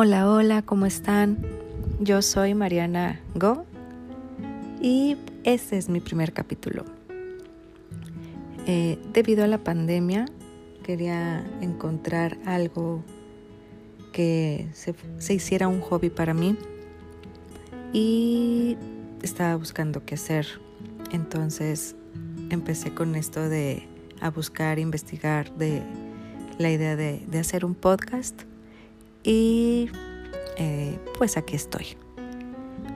Hola, hola, ¿cómo están? Yo soy Mariana Go y este es mi primer capítulo. Eh, debido a la pandemia, quería encontrar algo que se, hiciera un hobby para mí y estaba buscando qué hacer. Entonces empecé con esto de a buscar, investigar de la idea de, de hacer un podcast y eh, pues aquí estoy.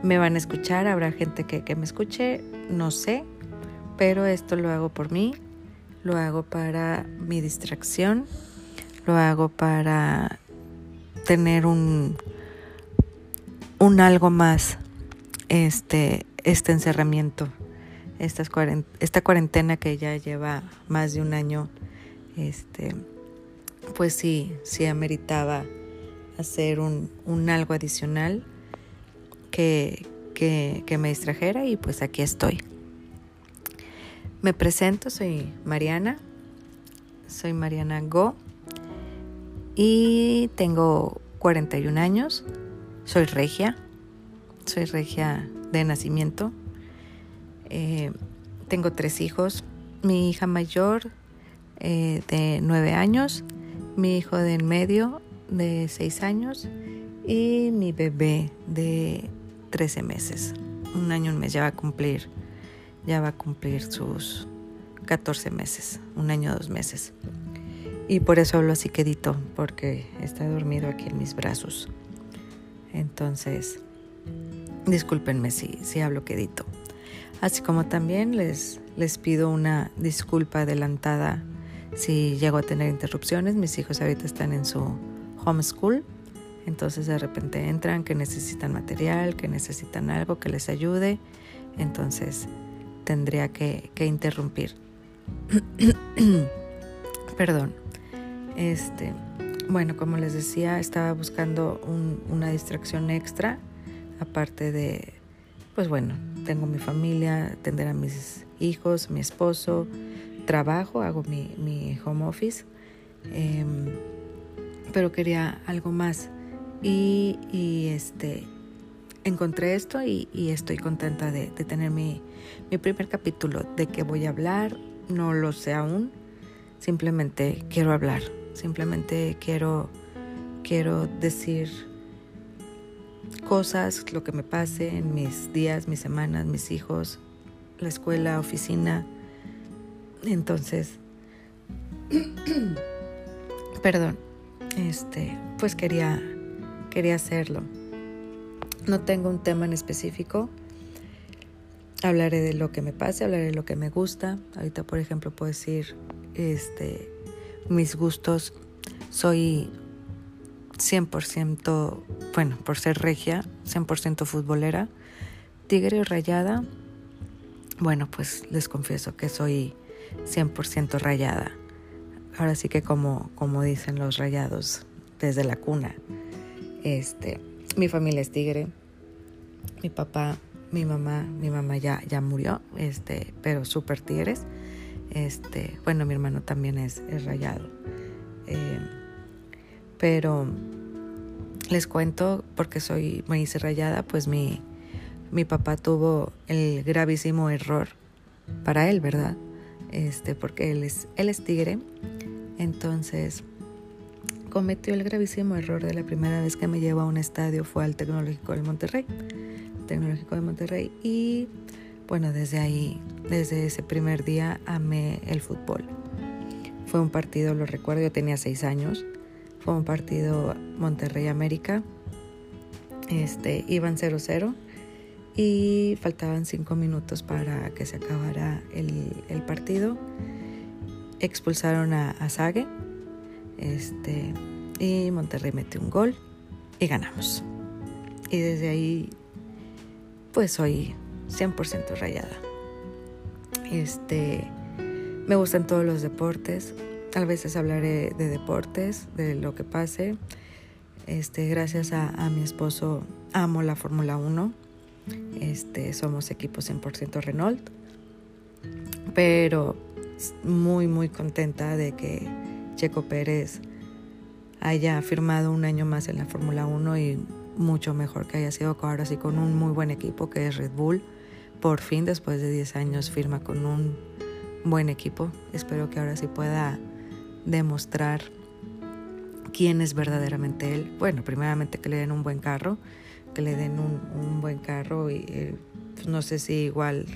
Me van a escuchar, habrá gente que, me escuche, no sé, pero esto lo hago por mí, lo hago para mi distracción, lo hago para tener un, un algo más, este, este encerramiento, esta cuarentena que ya lleva más de un año, este, pues sí, sí ameritaba hacer un, algo adicional que, que, que me distrajera y pues aquí estoy. Me presento, soy Mariana, soy Mariana Go y tengo 41 años, soy regia, soy regia de nacimiento, eh, tengo tres hijos, mi hija mayor eh, de 9 años, mi hijo de en medio de 6 años y mi bebé de 13 meses. Un año, un mes, ya va a cumplir, ya va a cumplir sus 14 meses, un año, dos meses. Y por eso hablo así quedito, porque está dormido aquí en mis brazos. Entonces, discúlpenme si, si hablo quedito. Así como también les, les pido una disculpa adelantada si llego a tener interrupciones. Mis hijos ahorita están en su homeschool. Entonces de repente entran que necesitan material, que necesitan algo que les ayude. Entonces tendría que, que interrumpir. Perdón. Este, bueno, como les decía, estaba buscando un, una distracción extra, aparte de, pues bueno, tengo mi familia, atender a mis hijos, mi esposo, trabajo, hago mi, mi home office. Eh, pero quería algo más. Y, y este, encontré esto y, estoy contenta de, de tener mi, mi, primer capítulo. ¿De qué voy a hablar? No lo sé aún. Simplemente quiero hablar. Simplemente quiero, quiero decir cosas, lo que me pase en mis días, mis semanas, mis hijos, la escuela, oficina. Entonces, perdón este, pues quería, quería hacerlo. No tengo un tema en específico. Hablaré de lo que me pase, hablaré de lo que me gusta. Ahorita, por ejemplo, puedo decir este, mis gustos. Soy 100%, bueno, por ser regia, 100% futbolera. Tigre rayada. Bueno, pues les confieso que soy 100% rayada ahora sí que como, como dicen los rayados desde la cuna. Este, mi familia es tigre, mi papá, mi mamá, mi mamá ya, ya murió, este, pero súper tigres. Este, bueno, mi hermano también es, es rayado. Eh, pero les cuento, porque soy, hice rayada, pues mi, mi papá tuvo el gravísimo error para él, ¿verdad? Este, porque él es, él es tigre entonces, cometió el gravísimo error de la primera vez que me llevó a un estadio fue al Tecnológico de Monterrey. Tecnológico de Monterrey y bueno, desde ahí, desde ese primer día amé el fútbol. Fue un partido, lo recuerdo, yo tenía seis años. Fue un partido Monterrey América. Este, iban 0-0 y faltaban cinco minutos para que se acabara el partido expulsaron a, a Sague este, y Monterrey metió un gol y ganamos. Y desde ahí, pues soy 100% rayada. Este, me gustan todos los deportes. A veces hablaré de deportes, de lo que pase. Este, gracias a, a mi esposo amo la Fórmula 1. Este, somos equipo 100% Renault. Pero muy, muy contenta de que Checo Pérez haya firmado un año más en la Fórmula 1 y mucho mejor que haya sido ahora sí con un muy buen equipo que es Red Bull. Por fin, después de 10 años, firma con un buen equipo. Espero que ahora sí pueda demostrar quién es verdaderamente él. Bueno, primeramente que le den un buen carro, que le den un, buen carro y eh, pues no sé si igual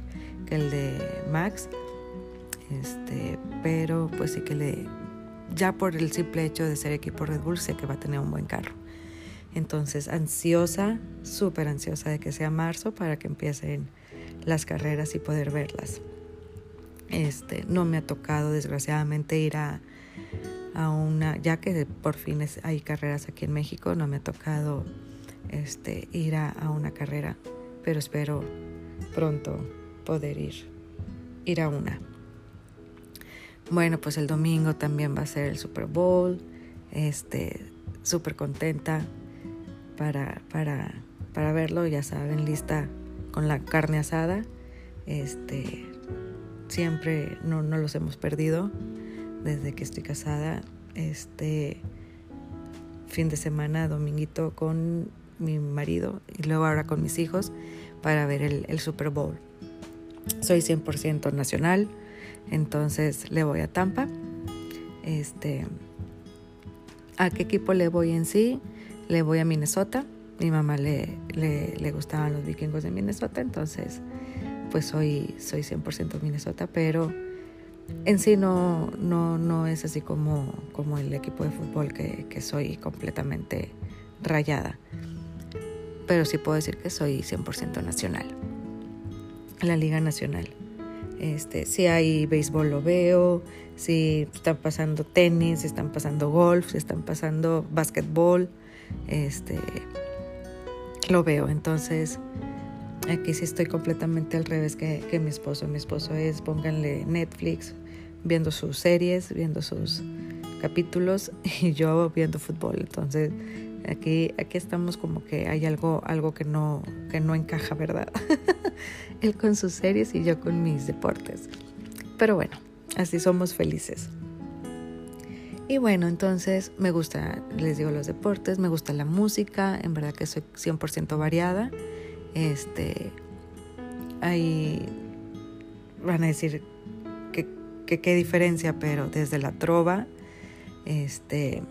que el de Max, este, pero pues sí que le, ya por el simple hecho de ser equipo Red Bull, sé que va a tener un buen carro. Entonces, ansiosa, súper ansiosa de que sea marzo para que empiecen las carreras y poder verlas. Este, no me ha tocado desgraciadamente ir a, a una, ya que por fin hay carreras aquí en México, no me ha tocado este, ir a, a una carrera, pero espero pronto poder ir, ir a una. Bueno, pues el domingo también va a ser el Super Bowl. Este, súper contenta para, para, para verlo, ya saben, lista con la carne asada. Este, siempre no, no los hemos perdido desde que estoy casada. Este fin de semana, dominguito con mi marido y luego ahora con mis hijos para ver el, el Super Bowl. Soy 100% nacional, entonces le voy a Tampa. Este, ¿A qué equipo le voy en sí? Le voy a Minnesota. Mi mamá le, le, gustaban los vikingos de Minnesota, entonces pues soy, soy 100% Minnesota, pero en sí no, no, no es así como, como el equipo de fútbol que, que soy completamente rayada. Pero sí puedo decir que soy 100% nacional. La Liga Nacional. Este, si hay béisbol lo veo, si están pasando tenis, si están pasando golf, si están pasando básquetbol, este, lo veo. Entonces, aquí sí estoy completamente al revés que, que mi esposo. Mi esposo es, pónganle Netflix, viendo sus series, viendo sus capítulos y yo viendo fútbol. Entonces, aquí, aquí estamos como que hay algo, algo que no, que no encaja, ¿verdad? Él con sus series y yo con mis deportes. Pero bueno, así somos felices. Y bueno, entonces me gusta, les digo, los deportes, me gusta la música, en verdad que soy 100% variada. Este, ahí van a decir que, qué diferencia, pero desde la trova, este,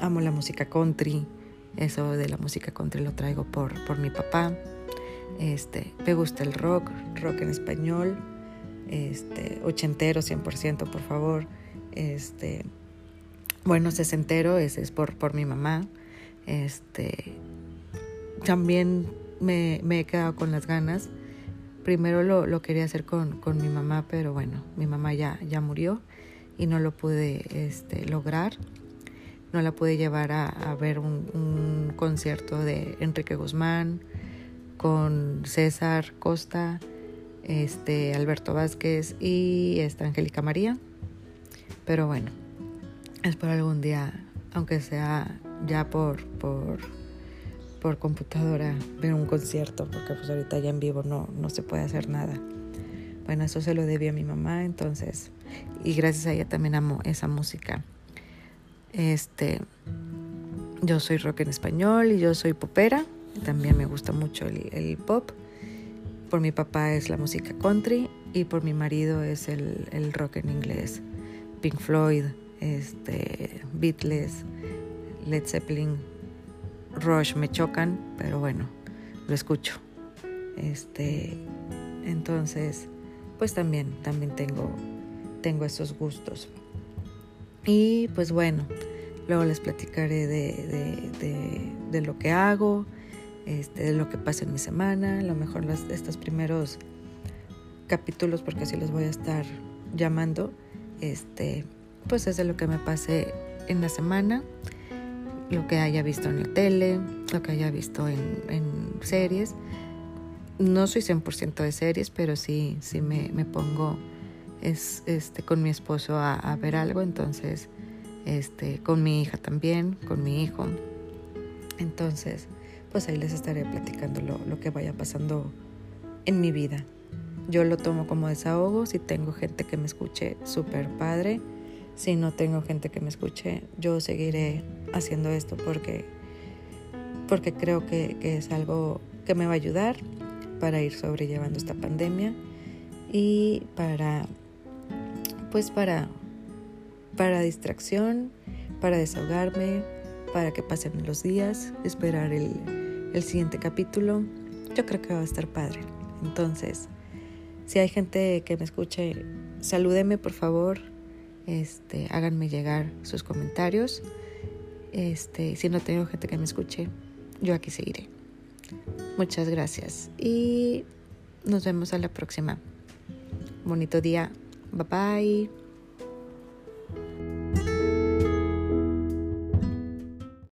amo la música country, eso de la música country lo traigo por, por mi papá. Este, me gusta el rock, rock en español, este, ochentero 100%, por favor. Este, bueno, sesentero, ese es por, por mi mamá. Este, también me, me, he quedado con las ganas. Primero lo, lo quería hacer con, con, mi mamá, pero bueno, mi mamá ya, ya murió y no lo pude este, lograr. No la pude llevar a, ver un, concierto de Enrique Guzmán con César Costa, este, Alberto Vázquez y esta Angélica María. Pero bueno, Espero algún día, aunque sea ya por, por, por computadora, ver un concierto, porque pues ahorita ya en vivo no, no se puede hacer nada. Bueno, eso se lo debí a mi mamá, entonces, y gracias a ella también amo esa música. Este, yo soy rock en español y yo soy popera, también me gusta mucho el, el pop. Por mi papá es la música country y por mi marido es el, el rock en inglés, Pink Floyd, este, Beatles, Led Zeppelin, Rush me chocan, pero bueno, lo escucho. Este, entonces, pues también, también tengo, tengo esos gustos. Y pues bueno, luego les platicaré de, de, de, lo que hago, este, de lo que pasa en mi semana, a lo mejor los, estos primeros capítulos, porque así los voy a estar llamando, este, pues es de lo que me pase en la semana, lo que haya visto en la tele, lo que haya visto en, series. No soy 100% de series, pero sí, sí me, me pongo es, este, con mi esposo a, ver algo, entonces este, con mi hija también, con mi hijo. Entonces, pues ahí les estaré platicando lo, lo que vaya pasando en mi vida. Yo lo tomo como desahogo, si tengo gente que me escuche, súper padre si no tengo gente que me escuche, yo seguiré haciendo esto porque, porque creo que, que es algo que me va a ayudar para ir sobrellevando esta pandemia y para pues para para distracción, para desahogarme, para que pasen los días, esperar el, el siguiente capítulo. Yo creo que va a estar padre. Entonces, si hay gente que me escuche, salúdeme por favor, este, háganme llegar sus comentarios. Este, si no tengo gente que me escuche, yo aquí seguiré. Muchas gracias y nos vemos a la próxima. Bonito día. Bye bye.